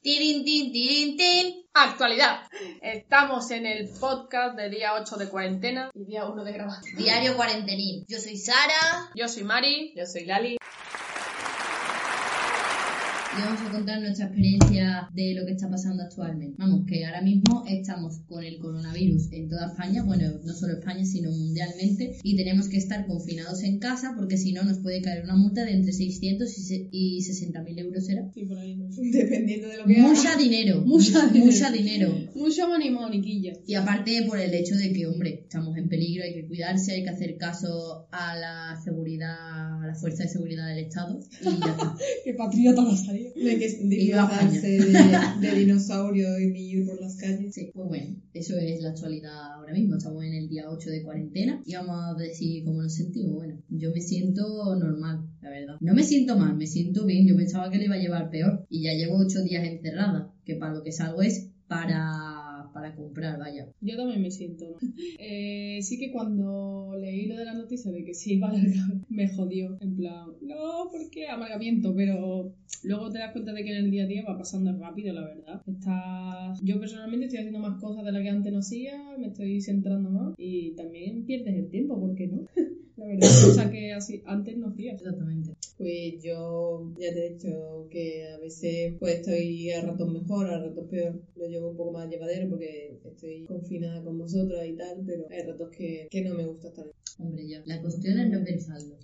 Tirin, tin, tirin, tin. Actualidad. Estamos en el podcast de día 8 de cuarentena y día 1 de grabación. Diario cuarentenil. Yo soy Sara. Yo soy Mari. Yo soy Lali. Y vamos a contar nuestra experiencia de lo que está pasando actualmente. Vamos, que ahora mismo estamos con el coronavirus en toda España, bueno, no solo España, sino mundialmente, y tenemos que estar confinados en casa porque si no nos puede caer una multa de entre 600 y 60 mil euros, ¿será? Sí, por ahí. No. Dependiendo de lo que Mucha dinero. Mucha dinero. Mucha dinero. Mucho money moniquilla. Y aparte por el hecho de que, hombre, estamos en peligro, hay que cuidarse, hay que hacer caso a la seguridad, a la fuerza de seguridad del Estado. Y ya está. Qué patriota va a De que disfrazarse de, de dinosaurio y ir por las calles. Sí, pues bueno, eso es la actualidad ahora mismo. Estamos en el día 8 de cuarentena y vamos a decir cómo nos sentimos. Bueno, yo me siento normal, la verdad. No me siento mal, me siento bien. Yo pensaba que le iba a llevar peor y ya llevo 8 días encerrada, que para lo que salgo es para, para comprar, vaya. Yo también me siento, ¿no? Eh, sí que cuando leí lo de la noticia de que se iba a alargar, me jodió. En plan, no, ¿por qué? Amargamiento, pero luego te das cuenta de que en el día a día va pasando rápido, la verdad. Estás... Yo personalmente estoy haciendo más cosas de las que antes no hacía, me estoy centrando más y también pierdes el tiempo, ¿por qué no? La verdad, cosa que así antes no hacía. Exactamente. Pues yo ya te he dicho que a veces pues estoy a ratos mejor, a ratos peor. Lo llevo un poco más llevadero porque estoy confinada con vosotros y tal, pero hay ratos que, que no me gusta estar. Hombre, ya. La cuestión es no pensarlo.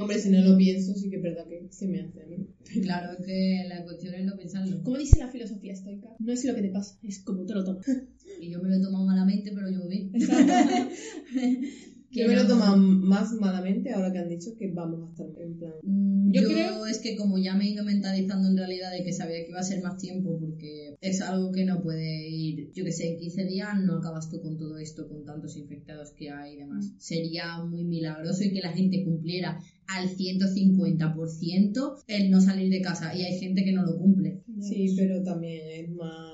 Hombre, si no lo pienso, sí que es verdad que se me hace a mí. Claro, es que la cuestión es no pensarlo. Como dice la filosofía estoica, no es lo que te pasa, es como te lo tomas. Y yo me lo he tomado malamente, pero yo bien. Yo me lo he tomado más malamente ahora que han dicho que vamos a estar en plan. Mm, Yo Yo, creo- es que como ya me he ido mentalizando en realidad de que sabía que iba a ser más tiempo porque es algo que no puede ir, yo que sé, en 15 días no acabas tú con todo esto, con tantos infectados que hay y demás. Sería muy milagroso y que la gente cumpliera al 150% el no salir de casa y hay gente que no lo cumple. Sí, pero también es más.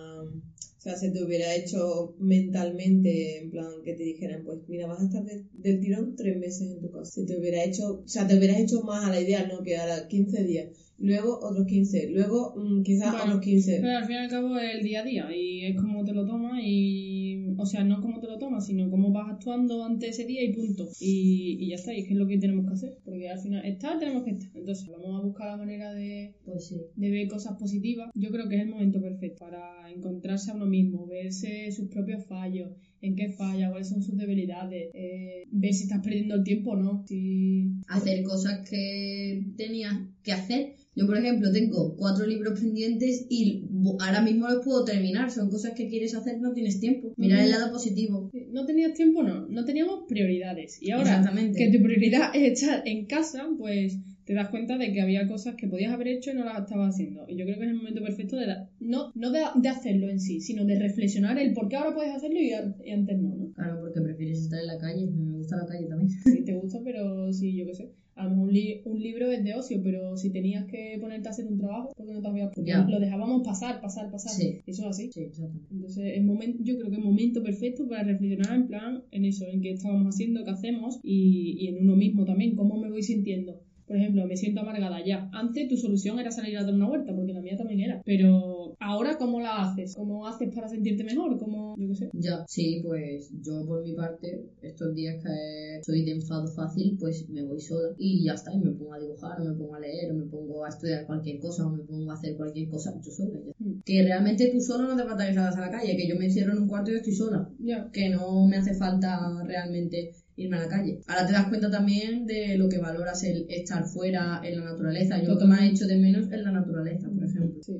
O sea, se te hubiera hecho mentalmente, en plan, que te dijeran, pues mira, vas a estar de- del tirón tres meses en tu casa. Se te hubiera hecho, o sea, te hubieras hecho más a la idea, ¿no? Que ahora 15 días, luego otros 15, luego mm, quizás Bueno, otros 15. Pero al fin y al cabo es el día a día y es como te lo tomas y, o sea, no como te lo tomas, sino cómo vas actuando ante ese día y punto. Y, y ya está, y es que es lo que tenemos que hacer, porque al final estar tenemos que estar. Entonces vamos a buscar la manera de, Pues sí. de ver cosas positivas. Yo creo que es el momento perfecto para encontrarse a uno mismo, verse sus propios fallos, en qué falla, cuáles son sus debilidades, eh, ver si estás perdiendo el tiempo o no. Si... hacer cosas que tenías que hacer. Yo, por ejemplo, tengo cuatro libros pendientes y ahora mismo los puedo terminar. Son cosas que quieres hacer, no tienes tiempo. Mirar el lado positivo. No tenías tiempo, no. No teníamos prioridades. Y ahora que tu prioridad es estar en casa, pues te das cuenta de que había cosas que podías haber hecho y no las estabas haciendo. Y yo creo que es el momento perfecto de, da- no, no de, de hacerlo en sí, sino de reflexionar el por qué ahora puedes hacerlo y, a- y antes no, ¿no? Claro, porque prefieres estar en la calle. Me gusta la calle también. Si te gusta, pero sí, yo qué sé. A lo mejor un, li- un libro es de ocio, pero si tenías que ponerte a hacer un trabajo, ¿por qué no te habías porque Ya. Lo dejábamos pasar, pasar, pasar. Sí. Eso es así. Sí, exactamente. Entonces, el momento, yo creo que es momento perfecto para reflexionar en plan en eso, en qué estábamos haciendo, qué hacemos y, y en uno mismo también, cómo me voy sintiendo. Por ejemplo, me siento amargada ya. Antes tu solución era salir a dar una vuelta, porque la mía también era. Pero ahora, ¿cómo la haces? ¿Cómo haces para sentirte mejor? ¿Cómo, yo qué sé? Ya, sí, pues yo por mi parte, estos días que soy de enfado fácil, pues me voy sola y ya está, y me pongo a dibujar, o me pongo a leer, o me pongo a estudiar cualquier cosa, o me pongo a hacer cualquier cosa, yo sola ya. Mm. Que realmente tú solo no te falta que salgas a la calle, que yo me encierro en un cuarto y estoy sola. Ya. que no me hace falta realmente irme a la calle. Ahora te das cuenta también de lo que valoras el estar fuera en la naturaleza. Yo lo que me ha hecho de menos es la naturaleza, por ejemplo. Sí.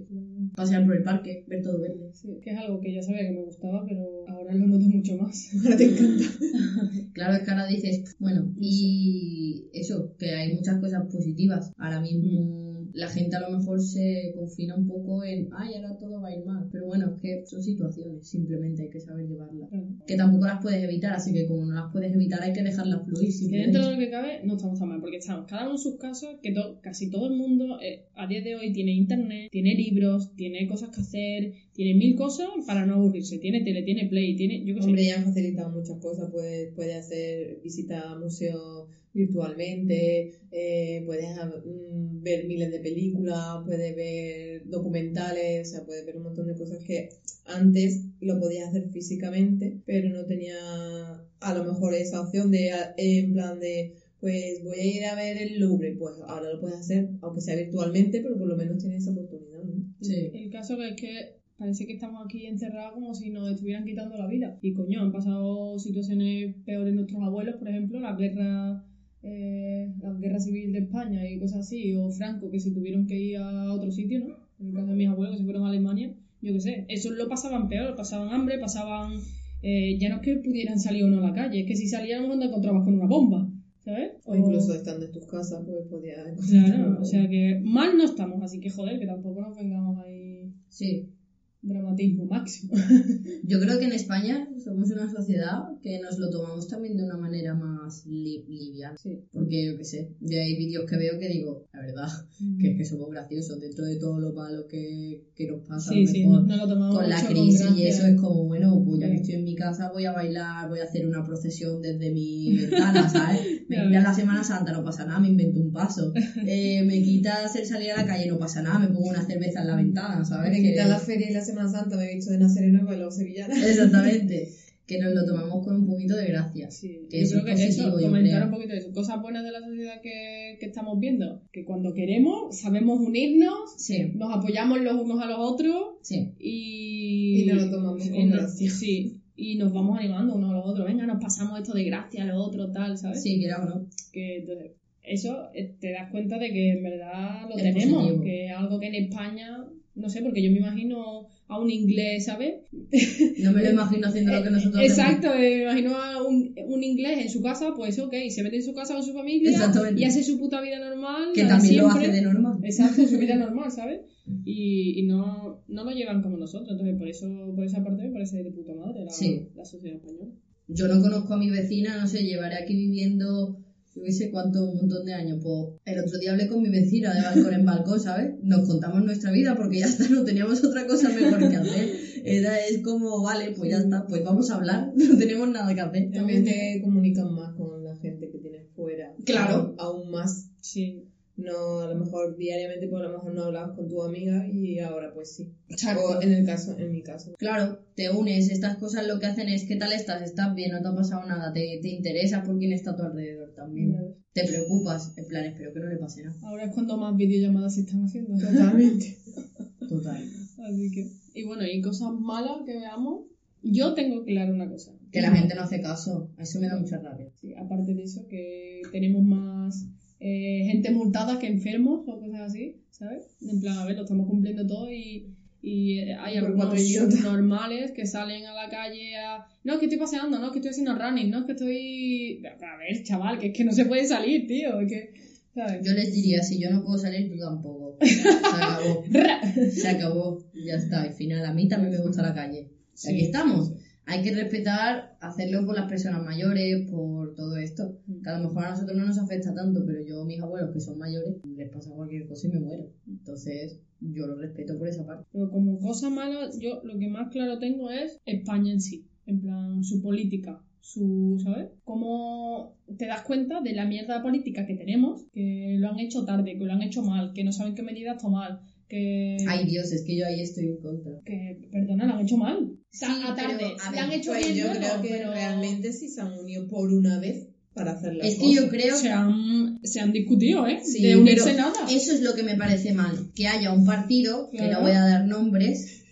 Pasear por el parque, ver todo verde. Sí, que es algo que ya sabía que me gustaba, pero ahora lo noto mucho más. Ahora te encanta. Claro, es que ahora dices, bueno, y eso, que hay muchas cosas positivas. Ahora mismo la gente a lo mejor se confina un poco en, ay, ahora todo va a ir mal. Pero bueno, es que son situaciones, simplemente hay que saber llevarlas. Que tampoco las puedes evitar, así que como no las puedes evitar hay que dejarlas fluir. Que dentro de lo que cabe no estamos tan mal, porque estamos cada uno en sus casas, que casi todo el mundo eh, a día de hoy tiene internet, tiene libros, tiene cosas que hacer, tiene mil cosas para no aburrirse. Tiene tele, tiene play, tiene. Yo Hombre, ya han facilitado muchas cosas. Puede, puede hacer visita a museos virtualmente, eh, puedes mm, ver miles de películas, puedes ver documentales, o sea, puedes ver un montón de cosas que antes lo podías hacer físicamente, pero no tenía a lo mejor esa opción de, en plan de pues voy a ir a ver el Louvre, pues ahora lo puedes hacer, aunque sea virtualmente, pero por lo menos tienes esa oportunidad, ¿no? Sí. El caso es que parece que estamos aquí encerrados como si nos estuvieran quitando la vida. Y coño, han pasado situaciones peores nuestros abuelos, por ejemplo, la guerra, eh, la guerra civil de España y cosas así, o Franco, que se tuvieron que ir a otro sitio, ¿no? En el caso de mis abuelos, que se fueron a Alemania, yo qué sé, eso lo pasaban peor, pasaban hambre, pasaban... Eh, ya no es que pudieran salir o no a la calle, es que si salíamos no te encontrabas con una bomba. ¿sabes? O, incluso estando en tus casas, pues podía Claro, o sea que mal no estamos, así que joder, que tampoco nos vengamos ahí. Sí dramatismo máximo. Yo creo que en España somos una sociedad que nos lo tomamos también de una manera más liviana. Porque yo qué sé, yo hay vídeos que veo que digo, la verdad, mm. que es que somos graciosos dentro de todo lo malo que, que nos pasa. con la crisis y eso es como, bueno, pues ya que estoy en mi casa voy a bailar, voy a hacer una procesión desde mi ventana, ¿sabes? Me quitas la Semana Santa, no pasa nada, me invento un paso. Eh, me quitas el salir a la calle, no pasa nada, me pongo una cerveza en la ventana, ¿sabes? Me quitas la feria y la Semana Santa, me he visto de Nazareno y bailado sevillana. Exactamente. Que nos lo tomamos con un poquito de gracia. Sí, que yo creo que eso, comentar un poquito de eso. Cosas buenas de la sociedad que, que estamos viendo. Que cuando queremos, sabemos unirnos, sí. nos apoyamos los unos a los otros sí. y... Y nos lo tomamos con gracia. Sí, y nos vamos animando unos a los otros. Venga, nos pasamos esto de gracia a los otros, tal, ¿sabes? Sí, claro, ¿no? Que entonces, eso eh, te das cuenta de que en verdad lo tenemos, que es algo que en España, no sé, porque yo me imagino a un inglés, ¿sabes? No me lo imagino haciendo lo que nosotros Exacto, me imagino a un, un, inglés en su casa, pues ok, se mete en su casa con su familia y hace su puta vida normal. Que también lo hace de normal. Exacto, su vida normal, ¿sabes? Y, y no, no lo llevan como nosotros, entonces por eso, por esa parte me parece de puta madre la, la sociedad española. Yo no conozco a mi vecina, no sé, llevaré aquí viviendo yo qué sé cuánto, un montón de años. Pues el otro día hablé con mi vecina de balcón en balcón, ¿sabes? Nos contamos nuestra vida porque ya está, no teníamos otra cosa mejor que hacer. Era, es como, vale, pues ya está, pues vamos a hablar, no tenemos nada que hacer. También te comunican más con la gente que tienes fuera. Claro. Aún más. Sí no a lo mejor diariamente pues a lo mejor no hablabas con tu amiga y ahora pues sí o en el caso en mi caso claro te unes estas cosas lo que hacen es qué tal estás estás bien no te ha pasado nada te, te interesa por quién está a tu alrededor también. Te preocupas en plan espero que no le pase nada. Ahora es cuando más videollamadas se están haciendo. Totalmente. Total. Así que y bueno y cosas malas que veamos yo tengo claro una cosa. Que la gente no hace caso eso me da mucha rabia. Sí aparte de eso que tenemos más eh, gente multada que enfermos o cosas así, ¿sabes? En plan, a ver, lo estamos cumpliendo todo y, y eh, hay algunos normales que salen a la calle a... No, es que estoy paseando, no, es que estoy haciendo running, no, es que estoy... A ver, chaval, que es que no se puede salir, tío, es que... ¿sabes? Yo les diría, si yo no puedo salir, tú tampoco. Se acabó. se acabó. Ya está. Al final, a mí también me gusta la calle. Aquí estamos hay que respetar, hacerlo por las personas mayores, por todo esto. Que a lo mejor a nosotros no nos afecta tanto, pero yo, mis abuelos que son mayores, les pasa cualquier cosa y me muero. Entonces, yo lo respeto por esa parte. Pero como cosa mala, yo lo que más claro tengo es España en sí. En plan, su política, su, ¿sabes? Cómo te das cuenta de la mierda política que tenemos, que lo han hecho tarde, que lo han hecho mal, que no saben qué medidas tomar, que... Ay Dios, es que yo ahí estoy en contra. Que, perdona, lo han hecho mal. Sí, a tarde. han hecho pues yo creo que realmente sí se han unido por una vez para hacer las Es que yo creo... Se han, se han discutido, ¿eh? Sí, de unirse nada. Eso es lo que me parece mal. Que haya un partido, que no voy a dar nombres,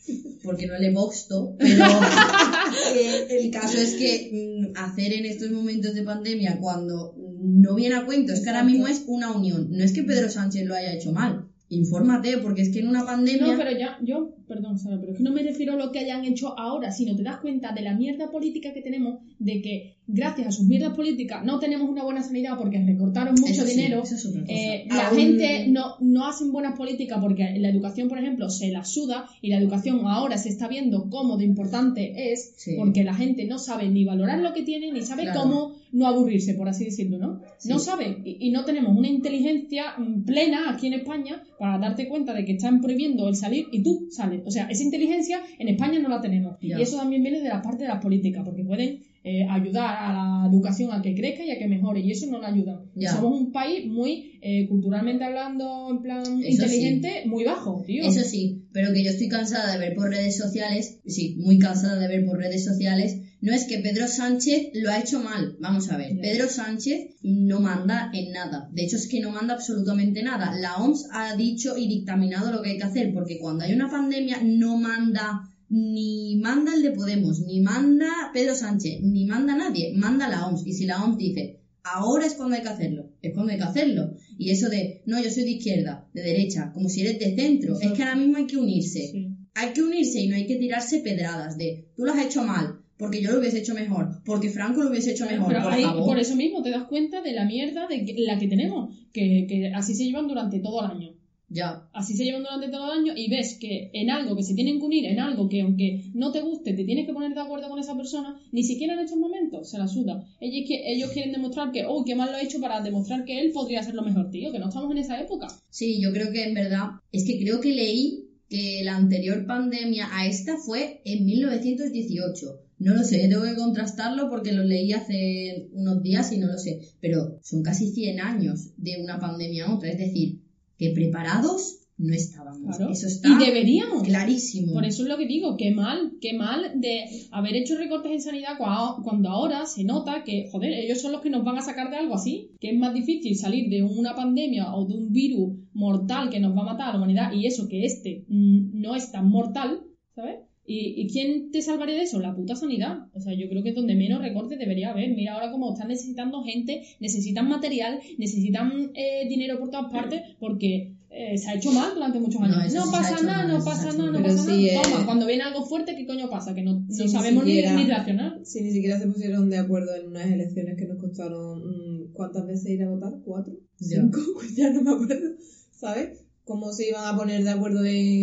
porque no le boxto, pero el caso es que mm, hacer en estos momentos de pandemia, cuando no viene a cuento, es que ahora mismo es una unión. No es que Pedro Sánchez lo haya hecho mal infórmate, porque es que en una pandemia... No, pero ya, yo perdón, Sara, pero es que no me refiero a lo que hayan hecho ahora, sino te das cuenta de la mierda política que tenemos, de que gracias a sus mierdas políticas no tenemos una buena sanidad porque recortaron mucho Eso sí, dinero. eso es otra cosa. Eh, la Aún- gente no, no hacen buenas políticas porque la educación, por ejemplo, se la suda y la educación ahora se está viendo cómo de importante es Sí. porque la gente no sabe ni valorar lo que tiene ni sabe Claro. cómo no aburrirse, por así decirlo, ¿no? Sí. No sabe y, y no tenemos una inteligencia mm, plena aquí en España para darte cuenta de que están prohibiendo el salir y tú sales. O sea, esa inteligencia en España no la tenemos. Ya. Y eso también viene de la parte de las políticas porque pueden eh, ayudar a la educación a que crezca y a que mejore y eso no la ayudan. Ya. Somos un país muy eh, culturalmente hablando, en plan Eso inteligente, muy bajo, tío. Eso sí, pero que yo estoy cansada de ver por redes sociales, sí, muy cansada de ver por redes sociales, no es que Pedro Sánchez lo ha hecho mal, vamos a ver. Pedro Sánchez no manda en nada, de hecho es que no manda absolutamente nada, la OMS ha dicho y dictaminado lo que hay que hacer, porque cuando hay una pandemia no manda ni manda el de Podemos, ni manda Pedro Sánchez, ni manda nadie, manda la OMS, y si la OMS dice ahora es cuando hay que hacerlo, es cuando hay que hacerlo. Y eso de, no, yo soy de izquierda, de derecha, como si eres de centro, es que ahora mismo hay que unirse. Sí. Hay que unirse y no hay que tirarse pedradas de, tú lo has hecho mal, porque yo lo hubiese hecho mejor, porque Franco lo hubiese hecho mejor, Pero por ahí, favor. por eso mismo te das cuenta de la mierda de que- la que tenemos, que, que así se llevan durante todo el año. Ya, Así se llevan durante todo el año y ves que en algo que se tienen que unir, en algo que aunque no te guste, te tienes que poner de acuerdo con esa persona, ni siquiera en estos momentos se la suda. Ellos, ellos quieren demostrar que, oh, qué mal lo ha hecho para demostrar que él podría hacerlo mejor, tío, que no estamos en esa época. sí, yo creo que en verdad, es que creo que leí que la anterior pandemia a esta fue en 1918. No lo sé, tengo que contrastarlo porque lo leí hace unos días y no lo sé, pero son casi 100 años de una pandemia a otra, es decir, que preparados no estábamos. Claro. Eso está Y deberíamos. clarísimo. Por eso es lo que digo, qué mal, qué mal de haber hecho recortes en sanidad cua- cuando ahora se nota que, joder, ellos son los que nos van a sacar de algo así, que es más difícil salir de una pandemia o de un virus mortal que nos va a matar a la humanidad y eso que este mm, no es tan mortal, ¿sabes? ¿Y, y quién te salvaría de eso? La puta sanidad. O sea, yo creo que es donde menos recortes debería haber. Mira ahora cómo están necesitando gente, necesitan material, necesitan eh, dinero por todas partes, porque eh, se ha hecho mal durante muchos años. No, sí pasa nada, mal, no pasa nada, no pasa nada. Toma, cuando viene algo fuerte, ¿qué coño pasa? Que no, sabemos ni, siquiera- ni reaccionar. Si ni siquiera se pusieron de acuerdo en unas elecciones que nos costaron mm, ¿cuántas veces ir a votar? ¿Cuatro? Ya. ¿Cinco? Pues ya no me acuerdo, ¿sabes? ¿Cómo se iban a poner de acuerdo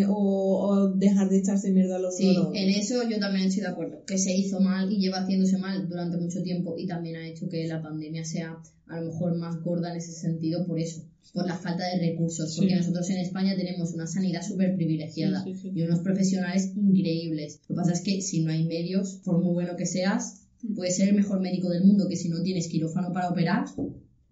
o, o dejar de echarse mierda los Sí, a los otros? en eso yo también estoy de acuerdo. Que se hizo mal y lleva haciéndose mal durante mucho tiempo y también ha hecho que la pandemia sea a lo mejor más gorda en ese sentido por eso, por la falta de recursos. Porque Sí. nosotros en España tenemos una sanidad súper privilegiada Sí, sí, sí. y unos profesionales increíbles. Lo que pasa es que si no hay medios, por muy bueno que seas, Mm. puedes ser el mejor médico del mundo, que si no tienes quirófano para operar,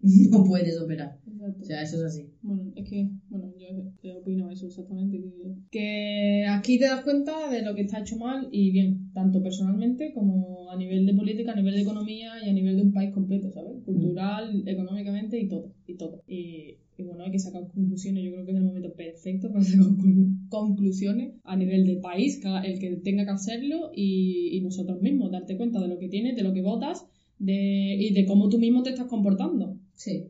no puedes operar. Exacto. O sea, eso es así. Bueno, es que, bueno, yo eh, opino eso exactamente. Que, que aquí te das cuenta de lo que está hecho mal y bien, tanto personalmente como a nivel de política, a nivel de economía y a nivel de un país completo, ¿sabes? Cultural, económicamente y todo. Y todo. Y, y bueno, hay que sacar conclusiones. Yo creo que es el momento perfecto para sacar conclu- conclusiones a nivel de país, el que tenga que hacerlo y, y nosotros mismos, darte cuenta de lo que tienes, de lo que votas de, y de cómo tú mismo te estás comportando. Sí.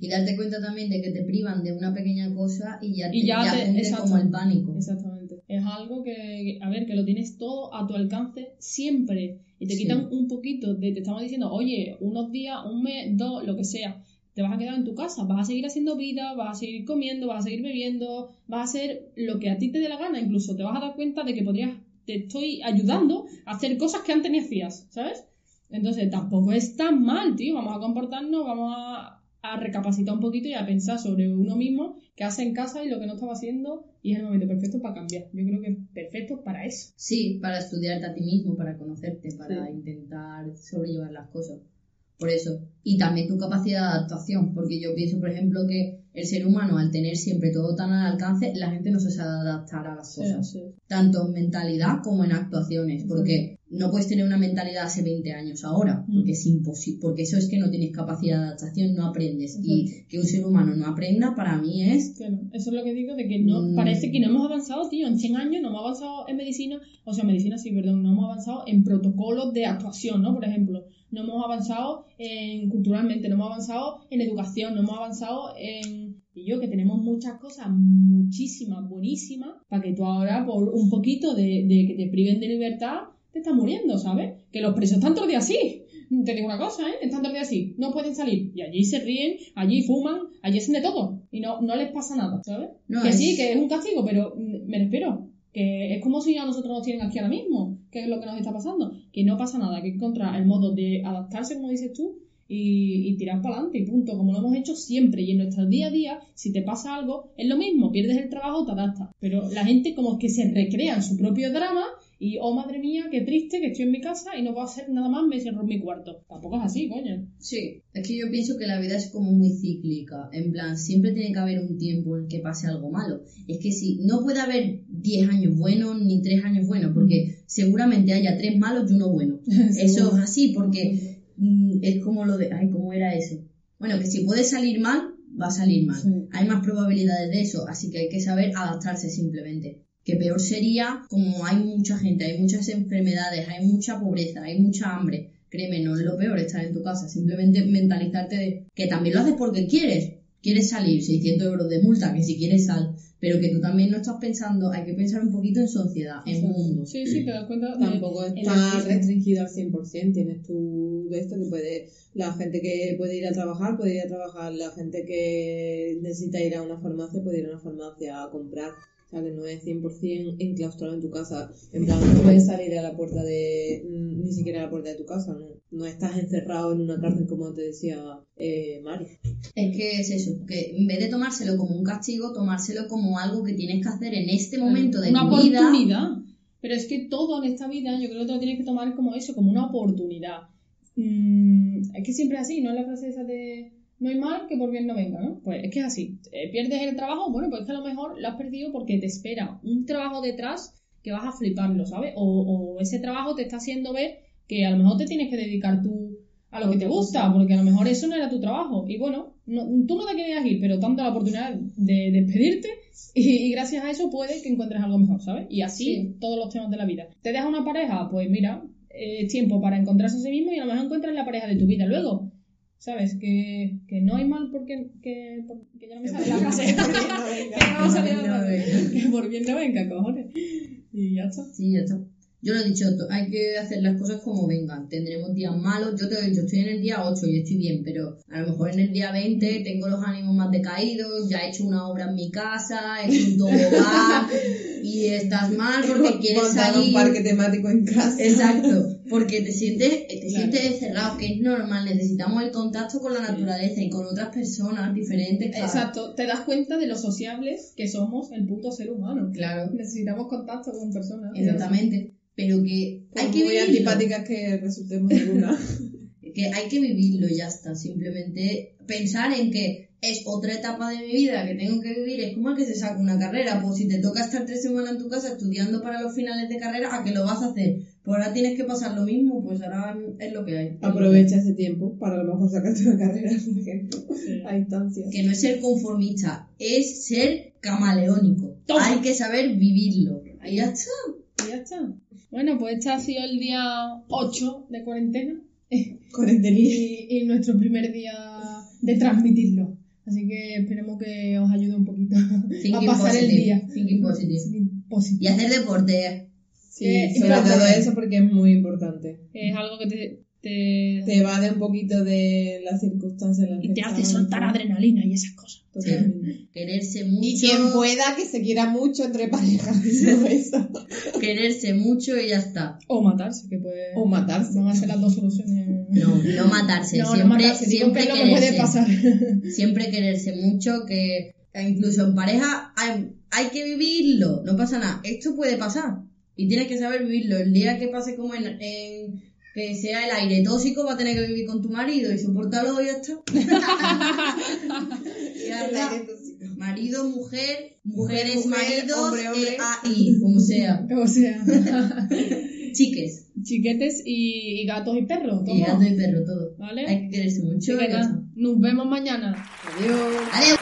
Y darte cuenta también de que te privan de una pequeña cosa y ya te, Y ya te- como el pánico. Exactamente. Es algo que, que, a ver, que lo tienes todo a tu alcance siempre. Y te Sí. quitan un poquito de, te estamos diciendo, oye, unos días, un mes, dos, lo que sea. Te vas a quedar en tu casa, vas a seguir haciendo vida, vas a seguir comiendo, vas a seguir bebiendo, vas a hacer lo que a ti te dé la gana. Incluso te vas a dar cuenta de que podrías, te estoy ayudando a hacer cosas que antes ni hacías, ¿sabes? Entonces tampoco es tan mal, tío. Vamos a comportarnos, vamos a, a recapacitar un poquito y a pensar sobre uno mismo, qué hace en casa y lo que no estaba haciendo. Y es el momento perfecto para cambiar. Yo creo que es perfecto para eso. Sí, para estudiarte a ti mismo, para conocerte, para Sí. intentar sobrellevar las cosas. Por eso. Y también tu capacidad de adaptación, porque yo pienso, por ejemplo, que el ser humano, al tener siempre todo tan al alcance, la gente no se sabe adaptar a las cosas. Tanto en mentalidad como en actuaciones, porque no puedes tener una mentalidad hace 20 años ahora, Mm. porque es imposible, porque eso es que no tienes capacidad de adaptación, no aprendes. Exacto. Y que un ser humano no aprenda, para mí es Claro, eso es lo que digo, de que no Mm. parece que no hemos avanzado, tío. En 100 años no hemos avanzado en medicina, o sea, medicina sí, perdón, no hemos avanzado en protocolos de actuación, ¿no? Por ejemplo, no hemos avanzado en culturalmente, no hemos avanzado en educación, no hemos avanzado en, y yo que tenemos muchas cosas, muchísimas, buenísimas, para que tú ahora por un poquito de, de que te priven de libertad, te estás muriendo, ¿sabes? Que los presos están todo el día así. Te digo una cosa, ¿eh? Están todo el día así. No pueden salir. Y allí se ríen, allí fuman, allí hacen de todo. Y no, no les pasa nada, ¿sabes? No, que es- sí, que es un castigo, pero mm, me refiero. Que es como si a nosotros nos tienen aquí ahora mismo. Que es lo que nos está pasando. Que no pasa nada. Que encontrar el modo de adaptarse, como dices tú, y, y tirar para adelante y punto, como lo hemos hecho siempre. Y en nuestro día a día, si te pasa algo, es lo mismo, pierdes el trabajo, te adaptas. Pero la gente como que se recrea en su propio drama y, oh madre mía, qué triste que estoy en mi casa y no puedo hacer nada más, me cierro en mi cuarto. Tampoco es así, coño. Sí, es que yo pienso que la vida es como muy cíclica. En plan, siempre tiene que haber un tiempo en que pase algo malo. Es que si no puede haber 10 años buenos ni 3 años buenos, porque seguramente haya 3 malos y uno bueno. Eso es así, porque mm, es como lo de. Ay, ¿cómo era eso? Bueno, que si puede salir mal, va a salir mal. Sí. Hay más probabilidades de eso, así que hay que saber adaptarse simplemente. Que peor sería como hay mucha gente, hay muchas enfermedades, hay mucha pobreza, hay mucha hambre. Créeme, no es lo peor estar en tu casa, simplemente mentalizarte de que también lo haces porque quieres. Quieres salir, 600 euros de multa, que si quieres sal, pero que tú también no estás pensando, hay que pensar un poquito en sociedad, en mundo. Sí, sí, te das cuenta. Tampoco está el- restringido al 100%. Tienes tú de esto que puede. La gente que puede ir a trabajar, puede ir a trabajar. La gente que necesita ir a una farmacia, puede ir a una farmacia a comprar. O sea, que no es 100% enclaustrado en tu casa. En plan, no puedes salir a la puerta de. mm, ni siquiera a la puerta de tu casa, ¿no? No estás encerrado en una cárcel, como te decía eh, Mari. Es que es eso, que en vez de tomárselo como un castigo, tomárselo como algo que tienes que hacer en este momento de una tu vida. oportunidad. Pero es que todo en esta vida, yo creo que te lo tienes que tomar como eso, como una oportunidad. Mm, es que siempre es así, ¿no es la frase esa de no hay mal que por bien no venga, ¿no? Pues es que es así. Eh, pierdes el trabajo, bueno, pues es que a lo mejor lo has perdido porque te espera un trabajo detrás que vas a fliparlo, ¿sabes? O, o ese trabajo te está haciendo ver que a lo mejor te tienes que dedicar tú a lo que te gusta, porque a lo mejor eso no era tu trabajo. Y bueno, no- tú no te querías ir, pero tanto la oportunidad de despedirte y, y gracias a eso puede que encuentres algo mejor, ¿sabes? Y así Sí. todos los temas de la vida. ¿Te deja una pareja? Pues mira, eh, es tiempo para encontrarse a sí mismo y a lo mejor encuentras la pareja de tu vida luego. ¿Sabes? Que, que no hay mal porque... Que, que ya no me sale la frase. que no me sale la frase. Que por bien no venga, cojones. Y ya está. Sí, ya está. Yo lo he dicho, hay que hacer las cosas como vengan. Tendremos días malos. Yo te he dicho, estoy en el día 8 y estoy bien, pero a lo mejor en el día 20 tengo los ánimos más decaídos, ya he hecho una obra en mi casa, he hecho un tobogán y estás mal porque quieres salir. un parque temático en casa. Exacto, porque te sientes, te Claro. sientes encerrado, que es normal. Necesitamos el contacto con la naturaleza y con otras personas diferentes. Exacto. Te das cuenta de lo sociables que somos el puto ser humano. Claro, Necesitamos contacto con personas. exactamente. Pero que hay que muy vivirlo. antipáticas que resultemos alguna. que hay que vivirlo y ya está. Simplemente pensar en que es otra etapa de mi vida que tengo que vivir. Es como el que se saca una carrera. Pues si te toca estar tres semanas en tu casa estudiando para los finales de carrera, ¿a qué lo vas a hacer? Pues ahora tienes que pasar lo mismo, pues ahora es lo que hay. Aprovecha ese tiempo para a lo mejor sacarte una carrera, por ejemplo, a instancias. Que no es ser conformista, es ser camaleónico. Toma. Hay que saber vivirlo. Ahí ya está. Y ya está. Bueno, pues este ha sido el día 8 de cuarentena delito. y, y nuestro primer día de transmitirlo. Así que esperemos que os ayude un poquito a pasar el día. thinking positive. Sí. Y hacer deporte. Sí, Eh, sobre todo eso porque es muy importante. Es algo que te, te, Te evade un poquito de las circunstancias en las y que te hace soltar adrenalina y esas cosas. Totalmente. Quererse mucho. Y quien pueda que se quiera mucho entre parejas. Eso. Quererse mucho y ya está. O matarse, que puede. O matarse. Van a ser las dos soluciones. No, no matarse. No, no siempre matarse, siempre que es lo que puede quererse. pasar. Siempre quererse mucho, que incluso en pareja hay, hay que vivirlo. No pasa nada. Esto puede pasar. Y tienes que saber vivirlo. El día que pase como en, en- que sea el aire tóxico, va a tener que vivir con tu marido y soportarlo y ya está. Ya está. Marido, mujer, mujeres, mujer, maridos, hombre, hombre. eh, AI, como sea. O sea, Chiques. chiquetes y, y gatos y perros. Y toma. gato y perro, todo. ¿Vale? Hay que quererse mucho. Y nos vemos mañana. Adiós. Adiós.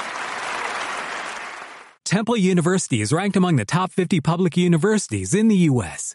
Temple University is ranked among the top 50 public universities in the U.S.